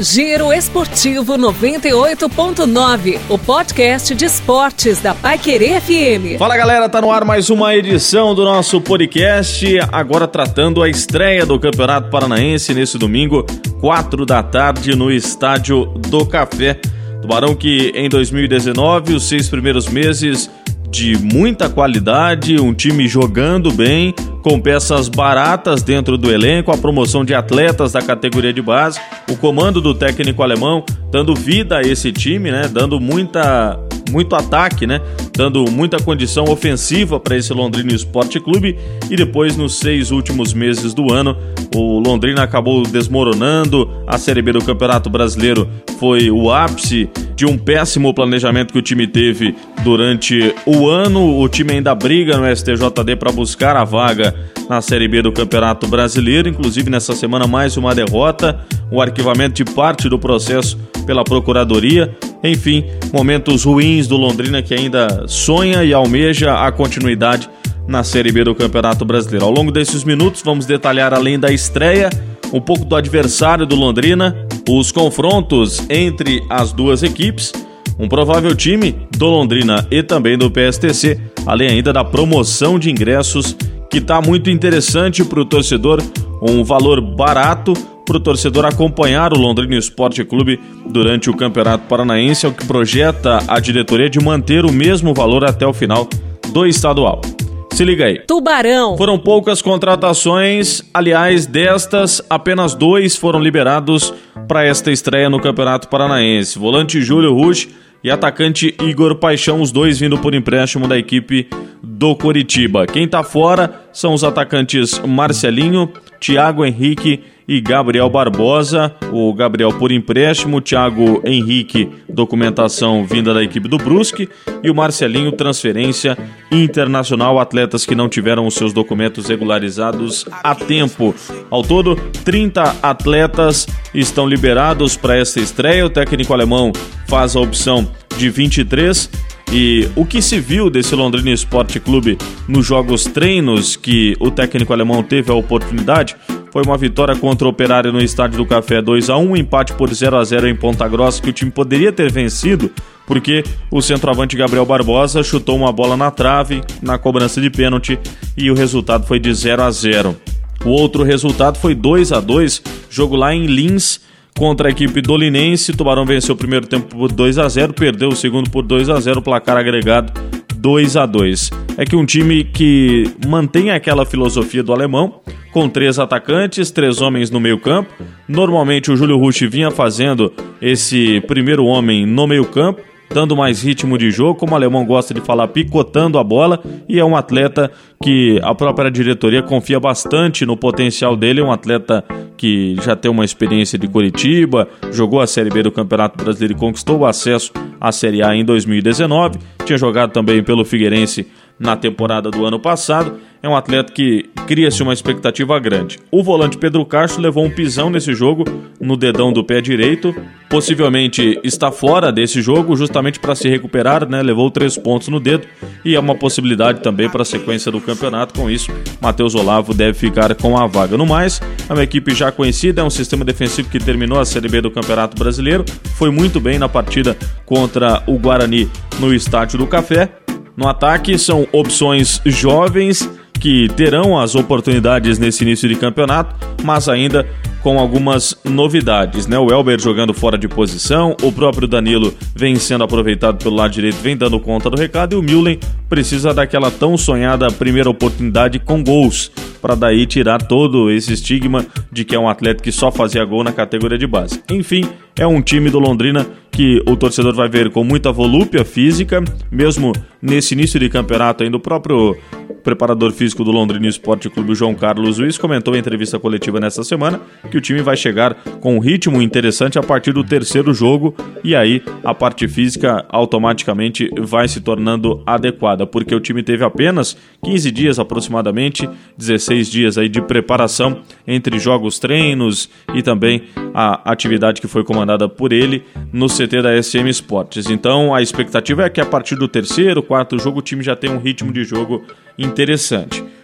Giro Esportivo 98.9, o podcast de esportes da Paiquerê FM. Fala galera, tá no ar mais uma edição do nosso podcast, agora tratando a estreia do Campeonato Paranaense nesse domingo, 4 da tarde, no Estádio do Café. Tubarão que em 2019, os seis primeiros meses de muita qualidade, um time jogando bem, com peças baratas dentro do elenco, a promoção de atletas da categoria de base, o comando do técnico alemão dando vida a esse time, né? Dando muita muito ataque, né? Dando muita condição ofensiva para esse Londrina Esporte Clube e depois nos seis últimos meses do ano o Londrina acabou desmoronando. A Série B do Campeonato Brasileiro foi o ápice de um péssimo planejamento que o time teve durante o ano. O time ainda briga no STJD para buscar a vaga na Série B do Campeonato Brasileiro, inclusive nessa semana mais uma derrota, o arquivamento de parte do processo pela Procuradoria. Enfim, momentos ruins do Londrina que ainda sonha e almeja a continuidade na Série B do Campeonato Brasileiro. Ao longo desses minutos, vamos detalhar além da estreia, um pouco do adversário do Londrina, os confrontos entre as duas equipes, um provável time do Londrina e também do PSTC, além ainda da promoção de ingressos que está muito interessante para o torcedor, um valor barato para o torcedor acompanhar o Londrina Esporte Clube durante o Campeonato Paranaense, é o que projeta a diretoria de manter o mesmo valor até o final do estadual. Se liga aí. Tubarão. Foram poucas contratações, aliás, destas, apenas dois foram liberados para esta estreia no Campeonato Paranaense. Volante Júlio Rush e atacante Igor Paixão, os dois vindo por empréstimo da equipe do Coritiba. Quem tá fora são os atacantes Marcelinho, Thiago Henrique e Gabriel Barbosa. O Gabriel por empréstimo, Thiago Henrique, documentação vinda da equipe do Brusque e o Marcelinho, transferência internacional, atletas que não tiveram os seus documentos regularizados a tempo. Ao todo, 30 atletas estão liberados para essa estreia. O técnico alemão faz a opção de 23 e o que se viu desse Londrina Esporte Clube nos jogos treinos que o técnico alemão teve a oportunidade foi uma vitória contra o Operário no Estádio do Café 2 a 1 um empate por 0 a 0 em Ponta Grossa que o time poderia ter vencido porque o centroavante Gabriel Barbosa chutou uma bola na trave na cobrança de pênalti e o resultado foi de 0 a 0. O outro resultado foi 2 a 2, jogo lá em Lins contra a equipe dolinense. Tubarão venceu o primeiro tempo por 2 a 0, perdeu o segundo por 2 a 0, placar agregado 2 a 2. É que um time que mantém aquela filosofia do alemão, com três atacantes, três homens no meio-campo. Normalmente o Júlio Rush vinha fazendo esse primeiro homem no meio-campo dando mais ritmo de jogo, como o alemão gosta de falar, picotando a bola, e é um atleta que a própria diretoria confia bastante no potencial dele, é um atleta que já tem uma experiência de Curitiba, jogou a Série B do Campeonato Brasileiro e conquistou o acesso à Série A em 2019, tinha jogado também pelo Figueirense na temporada do ano passado. É um atleta que cria-se uma expectativa grande. O volante Pedro Castro levou um pisão nesse jogo no dedão do pé direito. Possivelmente está fora desse jogo justamente para se recuperar, né? Levou três pontos no dedo e é uma possibilidade também para a sequência do campeonato. Com isso, Matheus Olavo deve ficar com a vaga. No mais, é uma equipe já conhecida, é um sistema defensivo que terminou a Série B do Campeonato Brasileiro. Foi muito bem na partida contra o Guarani no Estádio do Café no ataque são opções jovens que terão as oportunidades nesse início de campeonato, mas ainda com algumas novidades, né? O Elber jogando fora de posição, o próprio Danilo vem sendo aproveitado pelo lado direito, vem dando conta do recado e o Mullen precisa daquela tão sonhada primeira oportunidade com gols para daí tirar todo esse estigma de que é um atleta que só fazia gol na categoria de base. Enfim, é um time do Londrina que o torcedor vai ver com muita volúpia física, mesmo nesse início de campeonato ainda o próprio preparador físico do Londrina Esporte Clube, João Carlos Luiz, comentou em entrevista coletiva nesta semana que o time vai chegar com um ritmo interessante a partir do terceiro jogo e aí a parte física automaticamente vai se tornando adequada, porque o time teve apenas 15 dias aproximadamente, 16 dias aí de preparação entre jogos, treinos e também a atividade que foi comandada por ele no CT da SM Esportes. Então a expectativa é que a partir do terceiro, quarto jogo o time já tenha um ritmo de jogo interessante.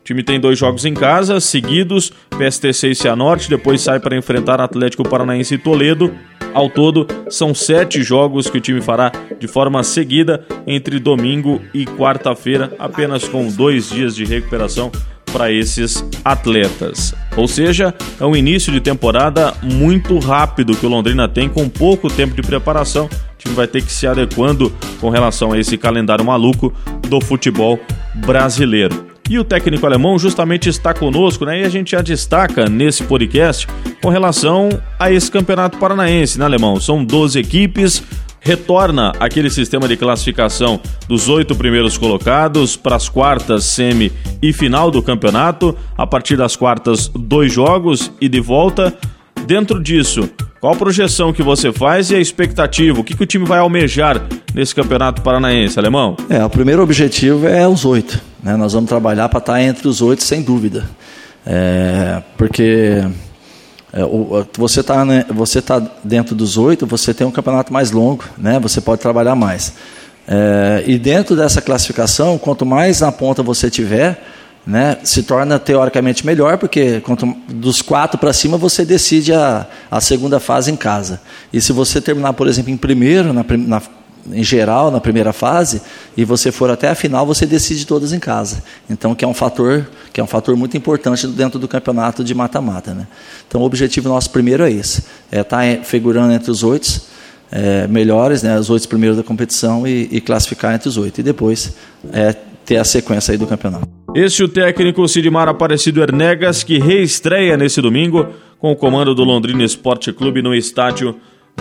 O time tem dois jogos em casa, seguidos, PSTC e Cianorte, depois sai para enfrentar Atlético Paranaense e Toledo, Ao todo, são sete jogos que o time fará de forma seguida entre domingo e quarta-feira, apenas com dois dias de recuperação para esses atletas. Ou seja, é um início de temporada muito rápido que o Londrina tem, com pouco tempo de preparação. O time vai ter que se adequando com relação a esse calendário maluco do futebol brasileiro. E o técnico alemão justamente está conosco, né? E a gente já destaca nesse podcast com relação a esse campeonato paranaense, né, alemão? São 12 equipes, retorna aquele sistema de classificação dos oito primeiros colocados para as quartas, semi e final do campeonato. A partir das quartas, dois jogos e de volta. Dentro disso, qual a projeção que você faz e a expectativa? O que, que o time vai almejar nesse campeonato paranaense, alemão? É, o primeiro objetivo é os oito. Né? Nós vamos trabalhar para estar entre os oito, sem dúvida. É, porque é, o, você está né, você tá dentro dos oito, você tem um campeonato mais longo, né? você pode trabalhar mais. É, e dentro dessa classificação, quanto mais na ponta você tiver, né, se torna teoricamente melhor, porque quanto, dos quatro para cima você decide a, a segunda fase em casa. E se você terminar, por exemplo, em primeiro, na, na, em geral, na primeira fase, e você for até a final, você decide todas em casa. Então, que é um fator, que é um fator muito importante dentro do campeonato de mata-mata. Né? Então, o objetivo nosso primeiro é esse: é estar tá figurando entre os oito é, melhores, né, os oito primeiros da competição, e, e classificar entre os oito. E depois é, ter a sequência aí do campeonato. Este o técnico Sidmar Aparecido Ernegas, que reestreia nesse domingo com o comando do Londrina Esporte Clube no estádio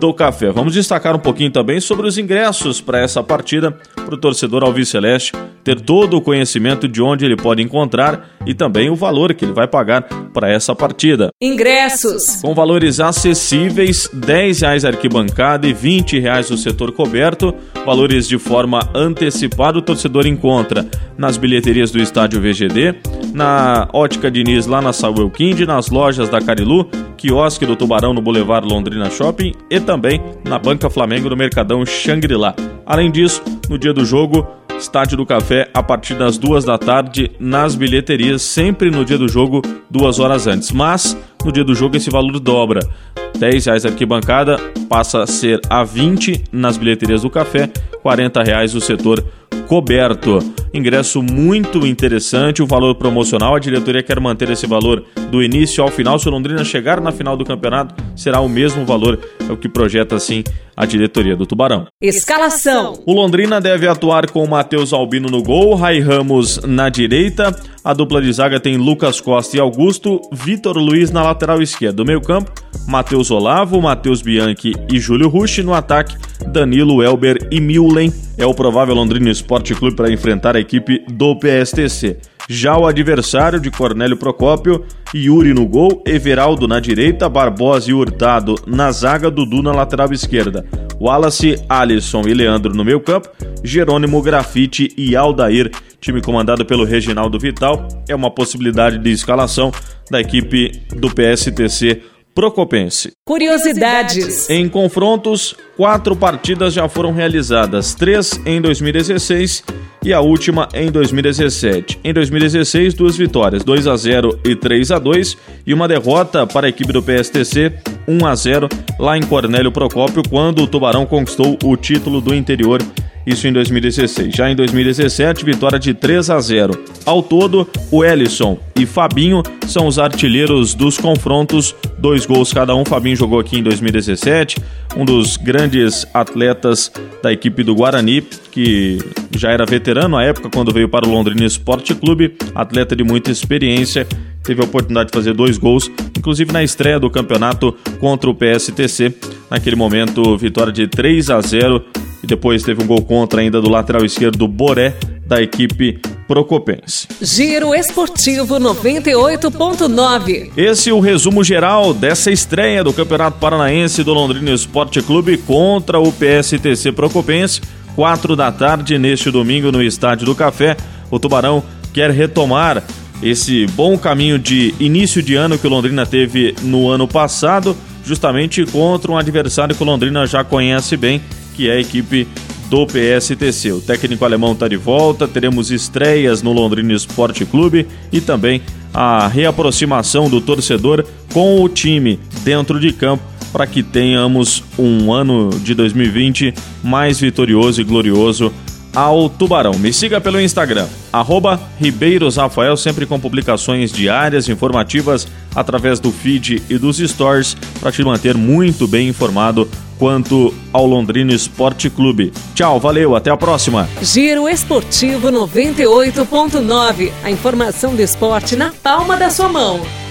do Café. Vamos destacar um pouquinho também sobre os ingressos para essa partida, para o torcedor Alviceleste ter todo o conhecimento de onde ele pode encontrar e também o valor que ele vai pagar para essa partida. Ingressos! Com valores acessíveis, R$ 10 a arquibancada e 20 reais o setor coberto. Valores de forma antecipada o torcedor encontra nas bilheterias do estádio VGD, na Ótica Diniz lá na Samuel Kind, nas lojas da Carilu, quiosque do Tubarão no Boulevard Londrina Shopping e também na Banca Flamengo no Mercadão Xangri-Lá. Além disso, no dia do jogo, Estádio do Café a partir das duas da tarde nas bilheterias, sempre no dia do jogo, duas horas antes. Mas no dia do jogo esse valor dobra. 10 reais arquibancada passa a ser a 20 nas bilheterias do café, 40 reais o setor coberto. Ingresso muito interessante, o valor promocional. A diretoria quer manter esse valor do início ao final. Se o Londrina chegar na final do campeonato, será o mesmo valor. É o que projeta assim a diretoria do Tubarão. Escalação: O Londrina deve atuar com Matheus Albino no gol, Rai Ramos na direita. A dupla de zaga tem Lucas Costa e Augusto, Vitor Luiz na lateral esquerda. Do meio-campo, Matheus Olavo, Matheus Bianchi e Júlio Rush. No ataque, Danilo, Elber e Milen. É o provável Londrina Esporte Clube para enfrentar a equipe do PSTC. Já o adversário de Cornélio Procópio, Yuri no gol, Everaldo na direita, Barbosa e Hurtado na zaga, Dudu na lateral esquerda. Wallace, Alisson e Leandro no meio campo, Jerônimo Grafite e Aldair, time comandado pelo Reginaldo Vital, é uma possibilidade de escalação da equipe do PSTC Procopense. Curiosidades. Em confrontos, quatro partidas já foram realizadas, três em 2016 e a última em 2017. Em 2016, duas vitórias, 2 a 0 e 3 a 2 e uma derrota para a equipe do PSTC, 1 a 0 lá em Cornélio Procópio, quando o Tubarão conquistou o título do interior isso em 2016. Já em 2017, vitória de 3 a 0. Ao todo, o Ellison e Fabinho são os artilheiros dos confrontos, dois gols cada um. Fabinho jogou aqui em 2017, um dos grandes atletas da equipe do Guarani, que já era veterano à época quando veio para o Londrina Esporte Clube, atleta de muita experiência teve a oportunidade de fazer dois gols, inclusive na estreia do campeonato contra o PSTC. Naquele momento, vitória de 3 a 0 e depois teve um gol contra ainda do lateral esquerdo do Boré da equipe Procopense. Giro Esportivo 98.9. Esse é o resumo geral dessa estreia do Campeonato Paranaense do Londrina Esporte Clube contra o PSTC Procopense, quatro da tarde neste domingo no Estádio do Café. O Tubarão quer retomar esse bom caminho de início de ano que o Londrina teve no ano passado, justamente contra um adversário que o Londrina já conhece bem, que é a equipe do PSTC. O técnico alemão está de volta, teremos estreias no Londrina Esporte Clube e também a reaproximação do torcedor com o time dentro de campo para que tenhamos um ano de 2020 mais vitorioso e glorioso ao Tubarão. Me siga pelo Instagram, arroba Ribeiros Rafael, sempre com publicações diárias, informativas, através do feed e dos stories, para te manter muito bem informado quanto ao Londrina Esporte Clube. Tchau, valeu, até a próxima. Giro Esportivo 98.9, a informação do esporte na palma da sua mão.